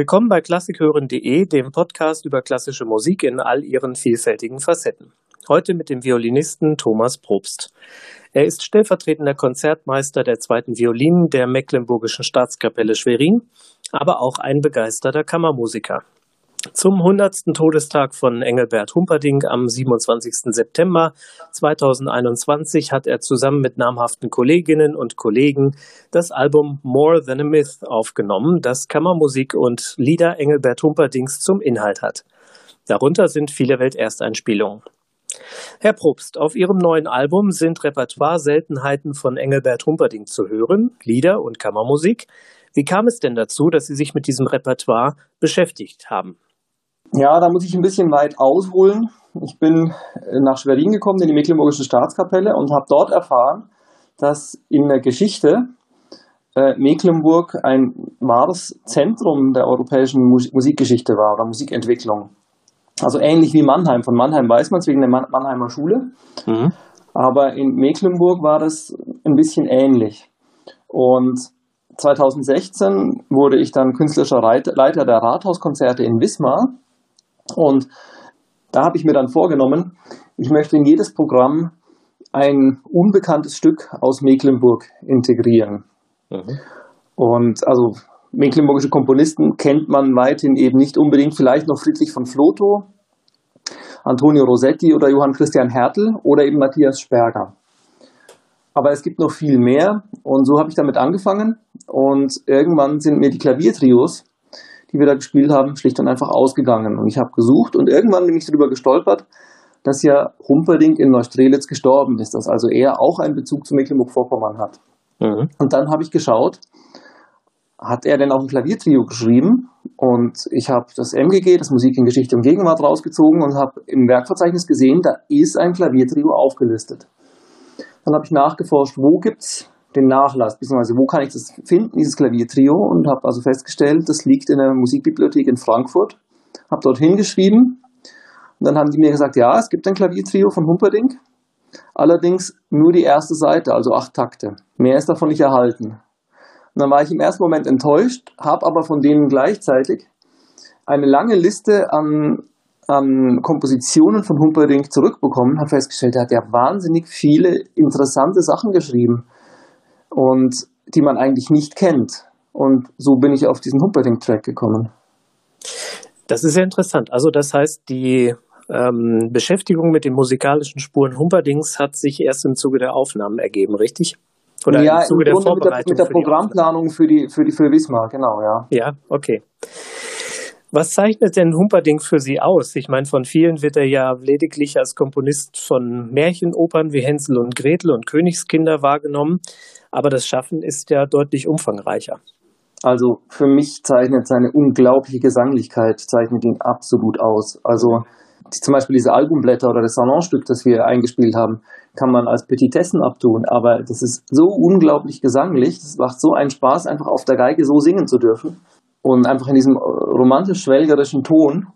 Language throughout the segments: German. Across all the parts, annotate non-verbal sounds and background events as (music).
Willkommen bei klassikhören.de, dem Podcast über klassische Musik in all ihren vielfältigen Facetten. Heute mit dem Violinisten Thomas Probst. Er ist stellvertretender Konzertmeister der zweiten Violinen der Mecklenburgischen Staatskapelle Schwerin, aber auch ein begeisterter Kammermusiker. Zum 100. Todestag von Engelbert Humperdinck am 27. September 2021 hat er zusammen mit namhaften Kolleginnen und Kollegen das Album More Than a Myth aufgenommen, das Kammermusik und Lieder Engelbert Humperdincks zum Inhalt hat. Darunter sind viele Weltersteinspielungen. Herr Probst, auf Ihrem neuen Album sind Repertoire-Seltenheiten von Engelbert Humperdinck zu hören, Lieder und Kammermusik. Wie kam es denn dazu, dass Sie sich mit diesem Repertoire beschäftigt haben? Ja, da muss ich ein bisschen weit ausholen. Ich bin nach Schwerin gekommen, in die Mecklenburgische Staatskapelle und habe dort erfahren, dass in der Geschichte äh, Mecklenburg ein wahres Zentrum der europäischen Mus Musikgeschichte war oder Musikentwicklung. Also ähnlich wie Mannheim. Von Mannheim weiß man es wegen der Man Mannheimer Schule. Mhm. Aber in Mecklenburg war das ein bisschen ähnlich. Und 2016 wurde ich dann künstlerischer Leiter der Rathauskonzerte in Wismar und da habe ich mir dann vorgenommen, ich möchte in jedes Programm ein unbekanntes Stück aus Mecklenburg integrieren. Mhm. Und also mecklenburgische Komponisten kennt man weithin eben nicht unbedingt, vielleicht noch Friedrich von Flotow, Antonio Rossetti oder Johann Christian Hertel oder eben Matthias Sperger. Aber es gibt noch viel mehr und so habe ich damit angefangen und irgendwann sind mir die Klaviertrios die wir da gespielt haben, schlicht und einfach ausgegangen. Und ich habe gesucht und irgendwann bin ich darüber gestolpert, dass ja Humperdinck in Neustrelitz gestorben ist, dass also er auch einen Bezug zu Mecklenburg-Vorpommern hat. Mhm. Und dann habe ich geschaut, hat er denn auch ein Klaviertrio geschrieben? Und ich habe das MGG, das Musik in Geschichte und Gegenwart, rausgezogen und habe im Werkverzeichnis gesehen, da ist ein Klaviertrio aufgelistet. Dann habe ich nachgeforscht, wo gibt es den Nachlass, beziehungsweise wo kann ich das finden, dieses Klaviertrio? Und habe also festgestellt, das liegt in der Musikbibliothek in Frankfurt, habe dort hingeschrieben. Und dann haben die mir gesagt, ja, es gibt ein Klaviertrio von Humperdinck, allerdings nur die erste Seite, also acht Takte, mehr ist davon nicht erhalten. Und dann war ich im ersten Moment enttäuscht, habe aber von denen gleichzeitig eine lange Liste an, an Kompositionen von Humperdinck zurückbekommen, habe festgestellt, er hat ja wahnsinnig viele interessante Sachen geschrieben und die man eigentlich nicht kennt. Und so bin ich auf diesen Humperdinck-Track gekommen. Das ist ja interessant. Also das heißt, die ähm, Beschäftigung mit den musikalischen Spuren Humperdings hat sich erst im Zuge der Aufnahmen ergeben, richtig? Oder ja, im Zuge im der Vorbereitung? Mit der, mit der Programmplanung für die, für die für Wismar, genau, ja. Ja, okay. Was zeichnet denn Humperdinck für Sie aus? Ich meine, von vielen wird er ja lediglich als Komponist von Märchenopern wie Hänsel und Gretel und Königskinder wahrgenommen, aber das Schaffen ist ja deutlich umfangreicher. Also für mich zeichnet seine unglaubliche Gesanglichkeit zeichnet ihn absolut aus. Also zum Beispiel diese Albumblätter oder das Salonstück, das wir eingespielt haben, kann man als Petitessen abtun, aber das ist so unglaublich gesanglich, es macht so einen Spaß, einfach auf der Geige so singen zu dürfen und einfach in diesem romantisch-schwelgerischen Ton,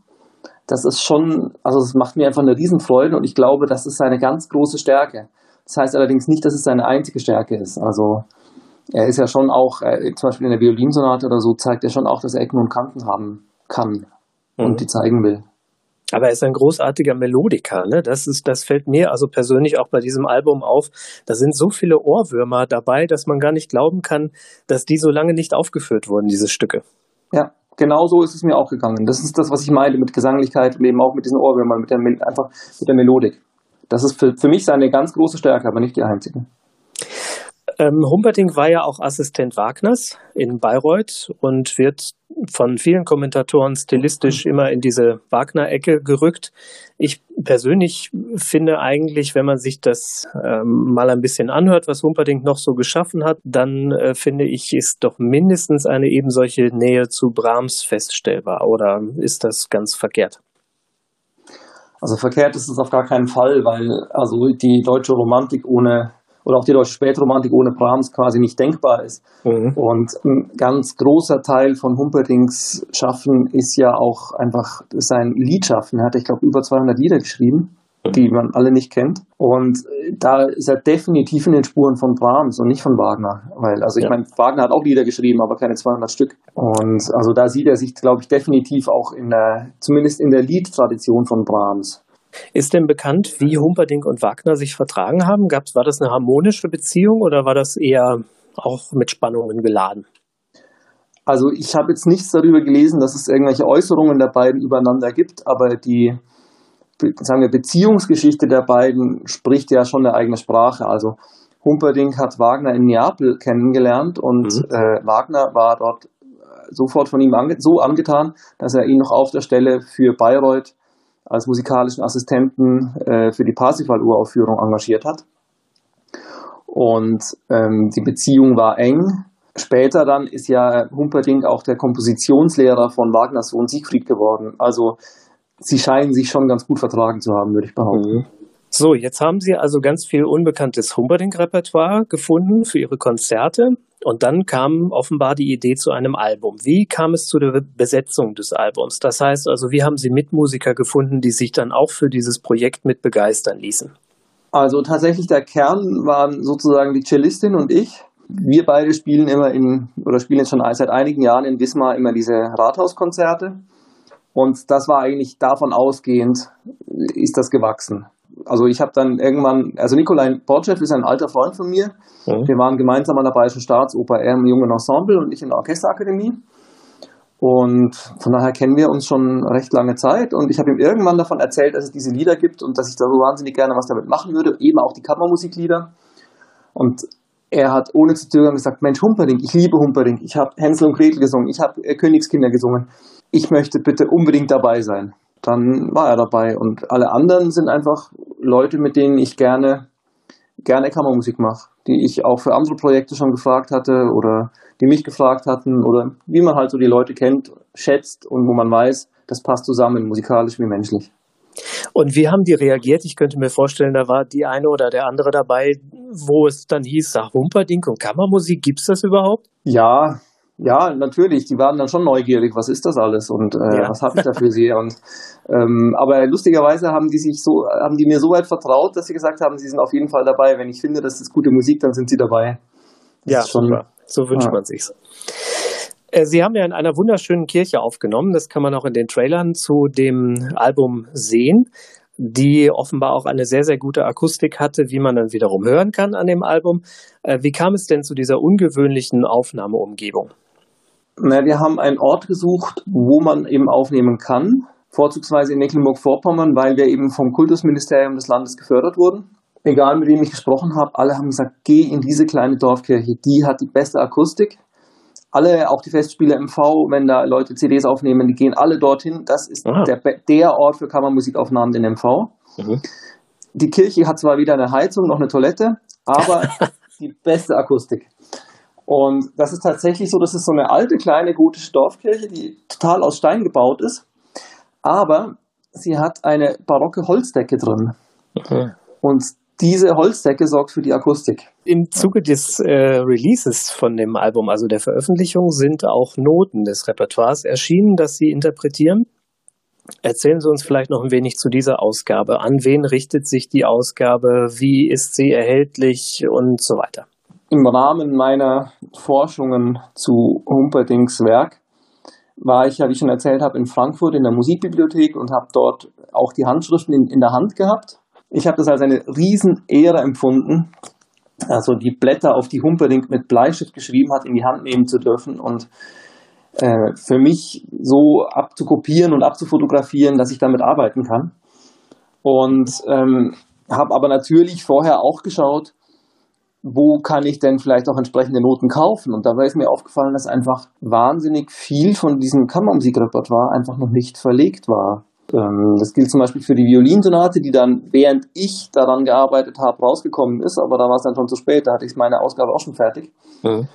das ist schon, also es macht mir einfach eine Riesenfreude und ich glaube, das ist seine ganz große Stärke. Das heißt allerdings nicht, dass es seine einzige Stärke ist. Also er ist ja schon auch, äh, zum Beispiel in der Violinsonate oder so, zeigt er schon auch, dass er Ecken und Kanten haben kann mhm. und die zeigen will. Aber er ist ein großartiger Melodiker, ne? Das ist, das fällt mir also persönlich auch bei diesem Album auf. Da sind so viele Ohrwürmer dabei, dass man gar nicht glauben kann, dass die so lange nicht aufgeführt wurden, diese Stücke. Ja, genau so ist es mir auch gegangen. Das ist das, was ich meine mit Gesanglichkeit und eben auch mit diesen Ohrwürmern, mit der, einfach mit der Melodik. Das ist für, für mich seine ganz große Stärke, aber nicht die einzige. Ähm, Humperdinck war ja auch Assistent Wagners in Bayreuth und wird von vielen Kommentatoren stilistisch immer in diese Wagner-Ecke gerückt. Ich persönlich finde eigentlich, wenn man sich das ähm, mal ein bisschen anhört, was Humperdinck noch so geschaffen hat, dann äh, finde ich, ist doch mindestens eine eben solche Nähe zu Brahms feststellbar. Oder ist das ganz verkehrt? Also verkehrt ist es auf gar keinen Fall, weil also die deutsche Romantik ohne oder auch die deutsche Spätromantik ohne Brahms quasi nicht denkbar ist. Mhm. Und ein ganz großer Teil von Humperdings Schaffen ist ja auch einfach sein Liedschaffen. Er hat, ich glaube, über 200 Lieder geschrieben. die man alle nicht kennt. Und da ist er definitiv in den Spuren von Brahms und nicht von Wagner. Weil, also ich ja. meine, Wagner hat auch Lieder geschrieben, aber keine 200 Stück. Und also da sieht er sich, glaube ich, definitiv auch in der, zumindest in der Liedtradition von Brahms. Ist denn bekannt, wie Humperdinck und Wagner sich vertragen haben? Gab's, war das eine harmonische Beziehung oder war das eher auch mit Spannungen geladen? Also ich habe jetzt nichts darüber gelesen, dass es irgendwelche Äußerungen der beiden übereinander gibt, aber die sagen wir, Beziehungsgeschichte der beiden spricht ja schon eine eigene Sprache. Also Humperdinck hat Wagner in Neapel kennengelernt und mhm. äh, Wagner war dort sofort von ihm ange so angetan, dass er ihn noch auf der Stelle für Bayreuth als musikalischen Assistenten äh, für die Parsifal-Uraufführung engagiert hat. Und ähm, die Beziehung war eng. Später dann ist ja Humperdinck auch der Kompositionslehrer von Wagners Sohn Siegfried geworden. Also sie scheinen sich schon ganz gut vertragen zu haben, würde ich behaupten. So, jetzt haben Sie also ganz viel unbekanntes Humperdinck-Repertoire gefunden für Ihre Konzerte. Und dann kam offenbar die Idee zu einem Album. Wie kam es zu der Besetzung des Albums? Das heißt also, wie haben Sie Mitmusiker gefunden, die sich dann auch für dieses Projekt mit begeistern ließen? Also tatsächlich der Kern waren sozusagen die Cellistin und ich. Wir beide spielen immer in, oder spielen jetzt schon seit einigen Jahren in Wismar immer diese Rathauskonzerte. Und das war eigentlich davon ausgehend, ist das gewachsen. Also ich habe dann irgendwann, also Nikolai Borchev ist ein alter Freund von mir. Mhm. Wir waren gemeinsam an der Bayerischen Staatsoper, er im jungen Ensemble und ich in der Orchesterakademie. Und von daher kennen wir uns schon recht lange Zeit. Und ich habe ihm irgendwann davon erzählt, dass es diese Lieder gibt und dass ich da so wahnsinnig gerne was damit machen würde, eben auch die Kammermusiklieder. Und er hat ohne zu zögern gesagt, Mensch, Humperdinck, ich liebe Humperdinck, ich habe Hänsel und Gretel gesungen, ich habe äh, Königskinder gesungen, ich möchte bitte unbedingt dabei sein. Dann war er dabei und alle anderen sind einfach Leute, mit denen ich gerne, gerne Kammermusik mache, die ich auch für andere Projekte schon gefragt hatte oder die mich gefragt hatten oder wie man halt so die Leute kennt, schätzt und wo man weiß, das passt zusammen, musikalisch wie menschlich. Und wie haben die reagiert? Ich könnte mir vorstellen, da war die eine oder der andere dabei, wo es dann hieß, sag Humperdinck und Kammermusik, gibt es das überhaupt? Ja, ja, natürlich. Die waren dann schon neugierig. Was ist das alles und äh, ja. was habe ich da für sie? Und ähm, aber lustigerweise haben die sich so, haben die mir so weit vertraut, dass sie gesagt haben, sie sind auf jeden Fall dabei. Wenn ich finde, das ist gute Musik, dann sind sie dabei. Das ja, schon, super. so wünscht ja. man sich's. Äh, sie haben ja in einer wunderschönen Kirche aufgenommen. Das kann man auch in den Trailern zu dem Album sehen, die offenbar auch eine sehr, sehr gute Akustik hatte, wie man dann wiederum hören kann an dem Album. Äh, wie kam es denn zu dieser ungewöhnlichen Aufnahmeumgebung? Na, wir haben einen Ort gesucht, wo man eben aufnehmen kann, vorzugsweise in Mecklenburg-Vorpommern, weil wir eben vom Kultusministerium des Landes gefördert wurden. Egal, mit wem ich gesprochen habe, alle haben gesagt, geh in diese kleine Dorfkirche, die hat die beste Akustik alle, auch die Festspiele MV, wenn da Leute CDs aufnehmen, die gehen alle dorthin. Das ist der, der Ort für Kammermusikaufnahmen in MV. Mhm. Die Kirche hat zwar weder eine Heizung noch eine Toilette, aber (laughs) die beste Akustik. Und das ist tatsächlich so, das ist so eine alte, kleine gotische Dorfkirche, die total aus Stein gebaut ist. Aber sie hat eine barocke Holzdecke drin. Okay. Und diese Holzdecke sorgt für die Akustik. Im Zuge des äh, Releases von dem Album, also der Veröffentlichung, sind auch Noten des Repertoires erschienen, das Sie interpretieren. Erzählen Sie uns vielleicht noch ein wenig zu dieser Ausgabe. An wen richtet sich die Ausgabe? Wie ist sie erhältlich und so weiter? Im Rahmen meiner Forschungen zu Humperdings Werk war ich ja, wie ich schon erzählt habe, in Frankfurt in der Musikbibliothek und habe dort auch die Handschriften in, in der Hand gehabt ich habe das als eine Riesenehre empfunden, also die Blätter, auf die Humperdinck mit Bleistift geschrieben hat, in die Hand nehmen zu dürfen und äh, für mich so abzukopieren und abzufotografieren, dass ich damit arbeiten kann. Und ähm, habe aber natürlich vorher auch geschaut, wo kann ich denn vielleicht auch entsprechende Noten kaufen? Und dabei ist mir aufgefallen, dass einfach wahnsinnig viel von diesem Kammermusikrepertoire einfach noch nicht verlegt war. Ähm, das gilt zum Beispiel für die Violinsonate, die dann, während ich daran gearbeitet habe, rausgekommen ist, aber da war es dann schon zu spät, da hatte ich meine Ausgabe auch schon fertig. Mhm.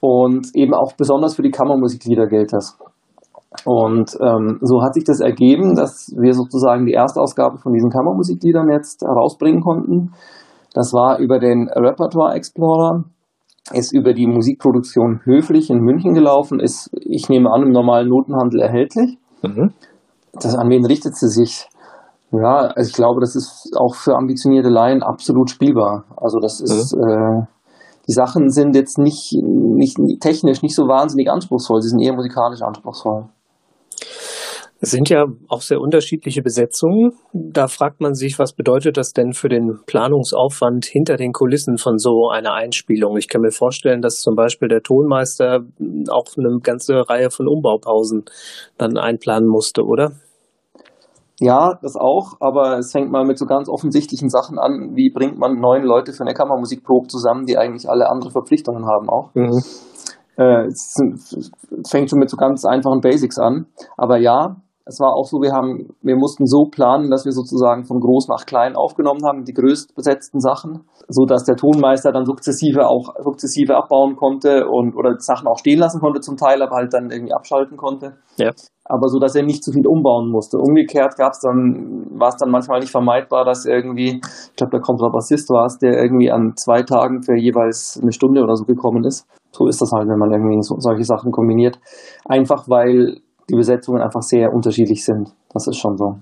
Und eben auch besonders für die Kammermusiklieder gilt das. Und ähm, so hat sich das ergeben, dass wir sozusagen die Erstausgabe von diesen Kammermusikliedern jetzt herausbringen konnten. Das war über den Repertoire Explorer, ist über die Musikproduktion Höflich in München gelaufen, ist, ich nehme an, im normalen Notenhandel erhältlich. Mhm das, an wen richtet sie sich? Ja, also ich glaube, das ist auch für ambitionierte Laien absolut spielbar. Also das ist, mhm. äh, die Sachen sind jetzt nicht, nicht technisch nicht so wahnsinnig anspruchsvoll, sie sind eher musikalisch anspruchsvoll. Es sind ja auch sehr unterschiedliche Besetzungen. Da fragt man sich, was bedeutet das denn für den Planungsaufwand hinter den Kulissen von so einer Einspielung? Ich kann mir vorstellen, dass zum Beispiel der Tonmeister auch eine ganze Reihe von Umbaupausen dann einplanen musste, oder? Ja, das auch, aber es fängt mal mit so ganz offensichtlichen Sachen an, wie bringt man neun Leute für eine Kammermusikprobe zusammen, die eigentlich alle andere Verpflichtungen haben auch. Mhm. Äh, es fängt schon mit so ganz einfachen Basics an. Aber ja, es war auch so, wir haben, wir mussten so planen, dass wir sozusagen von groß nach klein aufgenommen haben, die größtbesetzten Sachen, so dass der Tonmeister dann sukzessive auch sukzessive abbauen konnte und oder Sachen auch stehen lassen konnte zum Teil, aber halt dann irgendwie abschalten konnte. Ja. Aber so, dass er nicht zu viel umbauen musste. Umgekehrt gab es dann, war es dann manchmal nicht vermeidbar, dass irgendwie, ich glaube, der Kontrabassist war es, der irgendwie an zwei Tagen für jeweils eine Stunde oder so gekommen ist. So ist das halt, wenn man irgendwie so, solche Sachen kombiniert. Einfach weil die Besetzungen einfach sehr unterschiedlich sind. Das ist schon so.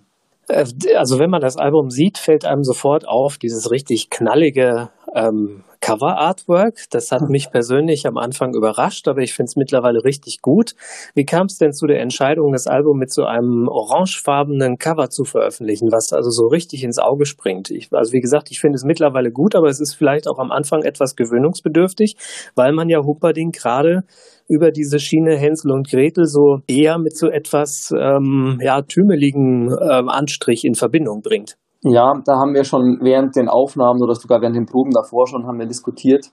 Äh, also wenn man das Album sieht, fällt einem sofort auf dieses richtig knallige ähm, Cover-Artwork. Das hat mich persönlich am Anfang überrascht, aber ich finde es mittlerweile richtig gut. Wie kam es denn zu der Entscheidung, das Album mit so einem orangefarbenen Cover zu veröffentlichen, was also so richtig ins Auge springt? Ich, also wie gesagt, ich finde es mittlerweile gut, aber es ist vielleicht auch am Anfang etwas gewöhnungsbedürftig, weil man ja Humperdinck gerade über diese Schiene Hänsel und Gretel so eher mit so etwas ähm, ja, tümeligen äh, Anstrich in Verbindung bringt. Ja, da haben wir schon während den Aufnahmen oder sogar während den Proben davor schon haben wir diskutiert,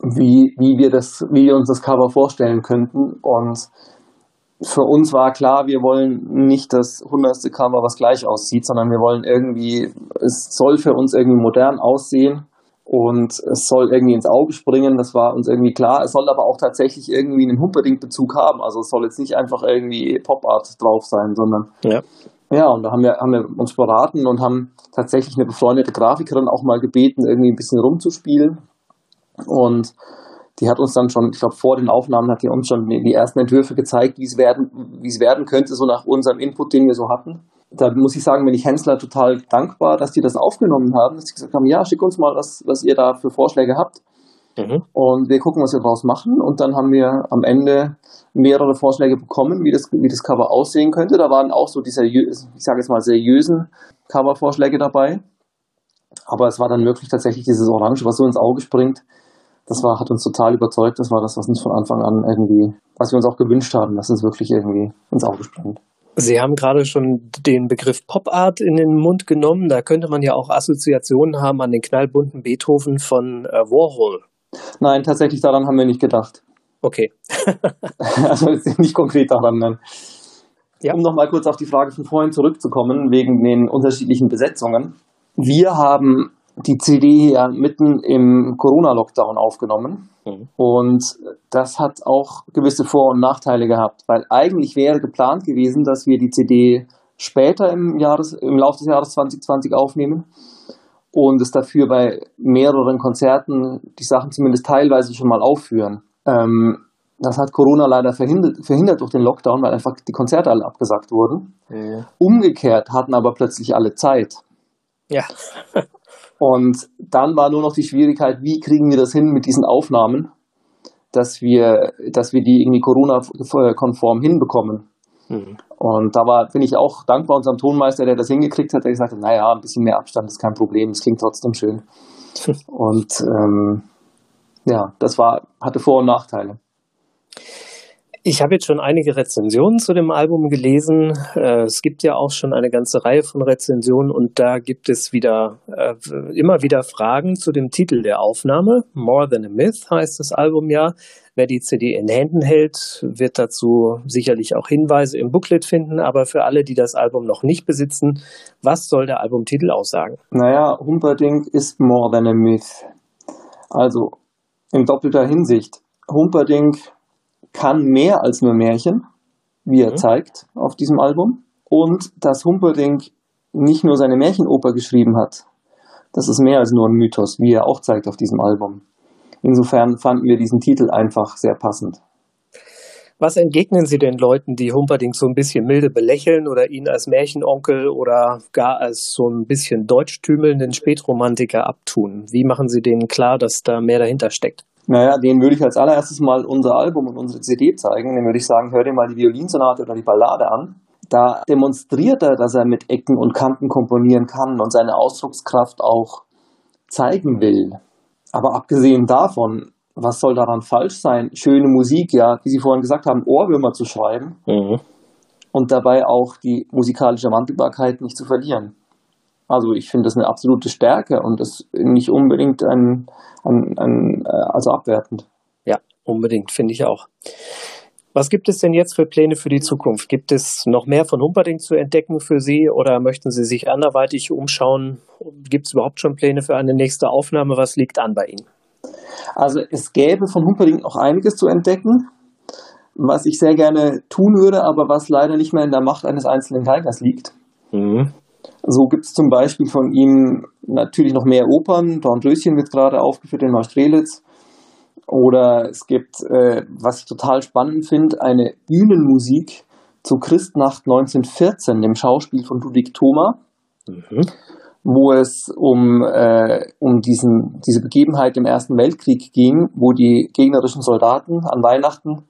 wie, wie wir das, wie wir uns das Cover vorstellen könnten. Und für uns war klar, wir wollen nicht das hundertste Cover, was gleich aussieht, sondern wir wollen irgendwie, es soll für uns irgendwie modern aussehen und es soll irgendwie ins Auge springen, das war uns irgendwie klar. Es soll aber auch tatsächlich irgendwie einen Humperdinck-Bezug haben. Also es soll jetzt nicht einfach irgendwie Pop-Art drauf sein, sondern ja. Ja, und da haben wir, haben wir uns beraten und haben tatsächlich eine befreundete Grafikerin auch mal gebeten, irgendwie ein bisschen rumzuspielen. Und die hat uns dann schon, ich glaube, vor den Aufnahmen hat die uns schon die ersten Entwürfe gezeigt, wie es werden, wie es werden könnte, so nach unserem Input, den wir so hatten da muss ich sagen, bin ich Hensler total dankbar, dass die das aufgenommen haben, dass sie gesagt haben, ja, schick uns mal, was, was ihr da für Vorschläge habt. Mhm. Und wir gucken, was wir daraus machen. Und dann haben wir am Ende mehrere Vorschläge bekommen, wie das, wie das Cover aussehen könnte. Da waren auch so diese, ich sage jetzt mal, seriösen Covervorschläge dabei. Aber es war dann wirklich tatsächlich dieses Orange, was so ins Auge springt. Das war, hat uns total überzeugt. Das war das, was uns von Anfang an irgendwie, was wir uns auch gewünscht haben, dass es wirklich irgendwie ins Auge springt. Sie haben gerade schon den Begriff Pop Art in den Mund genommen. Da könnte man ja auch Assoziationen haben an den knallbunten Beethoven von äh, Warhol. Nein, tatsächlich daran haben wir nicht gedacht. Okay. (laughs) (laughs) also nicht konkret daran, nein. Ja. Um nochmal kurz auf die Frage von vorhin zurückzukommen, wegen den unterschiedlichen Besetzungen. Wir haben die CD ja mitten im Corona-Lockdown aufgenommen. Mhm. Und das hat auch gewisse Vor- und Nachteile gehabt, weil eigentlich wäre geplant gewesen, dass wir die CD später im, Jahres, im Laufe des Jahres 2020 aufnehmen und es dafür bei mehreren Konzerten die Sachen zumindest teilweise schon mal aufführen. Ähm, das hat Corona leider verhindert, verhindert durch den Lockdown, weil einfach die Konzerte alle abgesagt wurden. Mhm. Umgekehrt hatten aber plötzlich alle Zeit. Ja. (laughs) Und dann war nur noch die Schwierigkeit, wie kriegen wir das hin mit diesen Aufnahmen, dass wir, dass wir die irgendwie Corona-konform hinbekommen. Mhm. Und da war, bin ich auch dankbar unserem Tonmeister, der das hingekriegt hat, der gesagt hat, naja, ein bisschen mehr Abstand ist kein Problem, es klingt trotzdem schön. (laughs) und ähm, ja, das war, hatte Vor- und Nachteile. Ich habe jetzt schon einige Rezensionen zu dem Album gelesen. Äh, es gibt ja auch schon eine ganze Reihe von Rezensionen und da gibt es wieder äh, immer wieder Fragen zu dem Titel der Aufnahme. More Than a Myth heißt das Album ja. Wer die CD in Händen hält, wird dazu sicherlich auch Hinweise im Booklet finden. Aber für alle, die das Album noch nicht besitzen, was soll der Albumtitel aussagen? Naja, Humperdinck ist More Than a Myth. Also in doppelter Hinsicht. Humperdinck kann mehr als nur Märchen, wie er mhm. zeigt auf diesem Album. Und dass Humperdinck nicht nur seine Märchenoper geschrieben hat, das ist mehr als nur ein Mythos, wie er auch zeigt auf diesem Album. Insofern fanden wir diesen Titel einfach sehr passend. Was entgegnen Sie den Leuten, die Humperdinck so ein bisschen milde belächeln oder ihn als Märchenonkel oder gar als so ein bisschen deutschtümelnden Spätromantiker abtun? Wie machen Sie denen klar, dass da mehr dahinter steckt? Naja, denen würde ich als allererstes mal unser Album und unsere CD zeigen. Dann würde ich sagen, hör dir mal die Violinsonate oder die Ballade an. Da demonstriert er, dass er mit Ecken und Kanten komponieren kann und seine Ausdruckskraft auch zeigen will. Aber abgesehen davon was soll daran falsch sein, schöne Musik, ja, wie Sie vorhin gesagt haben, Ohrwürmer zu schreiben mhm. und dabei auch die musikalische Wandelbarkeit nicht zu verlieren. Also ich finde das eine absolute Stärke und das nicht unbedingt ein, ein, ein äh, also abwertend. Ja, unbedingt, finde ich auch. Was gibt es denn jetzt für Pläne für die Zukunft? Gibt es noch mehr von Humperdinck zu entdecken für Sie oder möchten Sie sich anderweitig umschauen? Gibt es überhaupt schon Pläne für eine nächste Aufnahme? Was liegt an bei Ihnen? Also es gäbe von Humperdinck noch einiges zu entdecken, was ich sehr gerne tun würde, aber was leider nicht mehr in der Macht eines einzelnen Geigers liegt. Mhm. So gibt es zum Beispiel von ihm natürlich noch mehr Opern. Dornröschen wird gerade aufgeführt in Neustrelitz. Oder es gibt, äh, was ich total spannend finde, eine Bühnenmusik zu Christnacht 1914, dem Schauspiel von Ludwig Thoma. Mhm wo es um, äh, um diesen, diese Begebenheit im Ersten Weltkrieg ging, wo die gegnerischen Soldaten an Weihnachten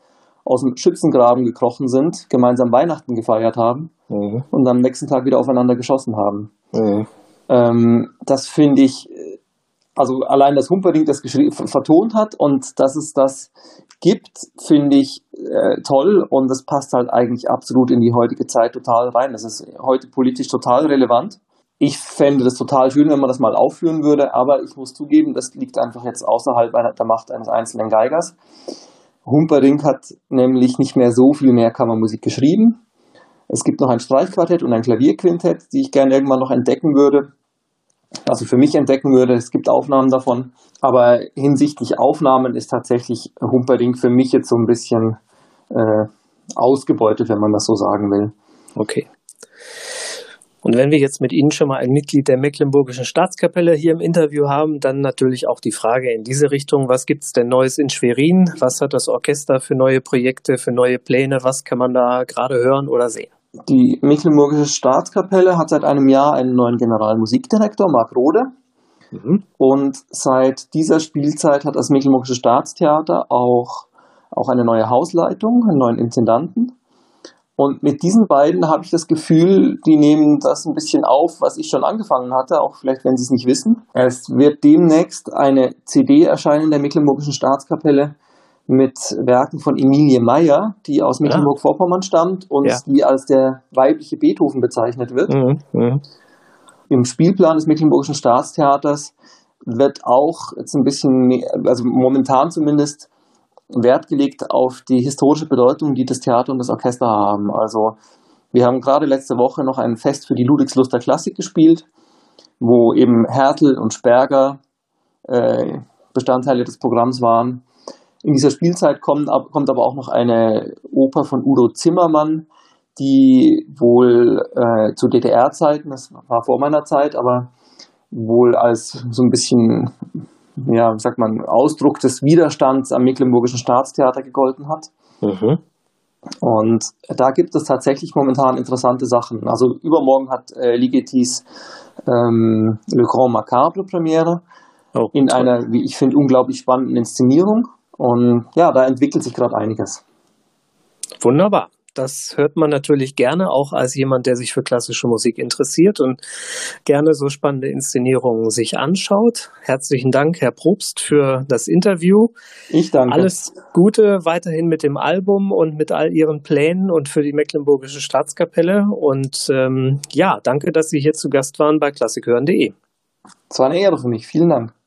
aus dem Schützengraben gekrochen sind, gemeinsam Weihnachten gefeiert haben mhm. und am nächsten Tag wieder aufeinander geschossen haben. Mhm. Ähm, das finde ich, also allein das Humperding das vertont hat und dass es das gibt, finde ich äh, toll und das passt halt eigentlich absolut in die heutige Zeit total rein. Das ist heute politisch total relevant ich fände das total schön, wenn man das mal aufführen würde, aber ich muss zugeben, das liegt einfach jetzt außerhalb der Macht eines einzelnen Geigers. Humperdinck hat nämlich nicht mehr so viel mehr Kammermusik geschrieben. Es gibt noch ein Streichquartett und ein Klavierquintett, die ich gerne irgendwann noch entdecken würde. Also für mich entdecken würde. Es gibt Aufnahmen davon. Aber hinsichtlich Aufnahmen ist tatsächlich Humperdinck für mich jetzt so ein bisschen äh, ausgebeutet, wenn man das so sagen will. Okay. Und wenn wir jetzt mit Ihnen schon mal ein Mitglied der Mecklenburgischen Staatskapelle hier im Interview haben, dann natürlich auch die Frage in diese Richtung, was gibt es denn Neues in Schwerin? Was hat das Orchester für neue Projekte, für neue Pläne? Was kann man da gerade hören oder sehen? Die Mecklenburgische Staatskapelle hat seit einem Jahr einen neuen Generalmusikdirektor, Marc Rode. Mhm. Und seit dieser Spielzeit hat das Mecklenburgische Staatstheater auch, auch eine neue Hausleitung, einen neuen Intendanten. Und mit diesen beiden habe ich das Gefühl, die nehmen das ein bisschen auf, was ich schon angefangen hatte, auch vielleicht, wenn sie es nicht wissen. Es wird demnächst eine CD erscheinen der Mecklenburgischen Staatskapelle mit Werken von Emilie Meyer, die aus Mecklenburg-Vorpommern stammt und ja. die als der weibliche Beethoven bezeichnet wird. Mhm, mh. Im Spielplan des Mecklenburgischen Staatstheaters wird auch jetzt ein bisschen, also momentan zumindest, Wert gelegt auf die historische Bedeutung, die das Theater und das Orchester haben. Also wir haben gerade letzte Woche noch ein Fest für die Ludwigsluster Klassik gespielt, wo eben Hertel und Sperger äh, Bestandteile des Programms waren. In dieser Spielzeit kommt, kommt aber auch noch eine Oper von Udo Zimmermann, die wohl äh, zu DDR-Zeiten, das war vor meiner Zeit, aber wohl als so ein bisschen ja, wie sagt man, Ausdruck des Widerstands am Mecklenburgischen Staatstheater gegolten hat. Mhm. Und da gibt es tatsächlich momentan interessante Sachen. Also übermorgen hat äh, Ligetis ähm, Le Grand Macabre Premiere oh, in toll. einer, wie ich finde, unglaublich spannenden Inszenierung. Und ja, da entwickelt sich gerade einiges. Wunderbar. Das hört man natürlich gerne, auch als jemand, der sich für klassische Musik interessiert und gerne so spannende Inszenierungen sich anschaut. Herzlichen Dank, Herr Probst, für das Interview. Ich danke. Alles Gute weiterhin mit dem Album und mit all Ihren Plänen und für die Mecklenburgische Staatskapelle. Und ähm, ja, danke, dass Sie hier zu Gast waren bei klassikhören.de. Es war eine Ehre für mich. Vielen Dank.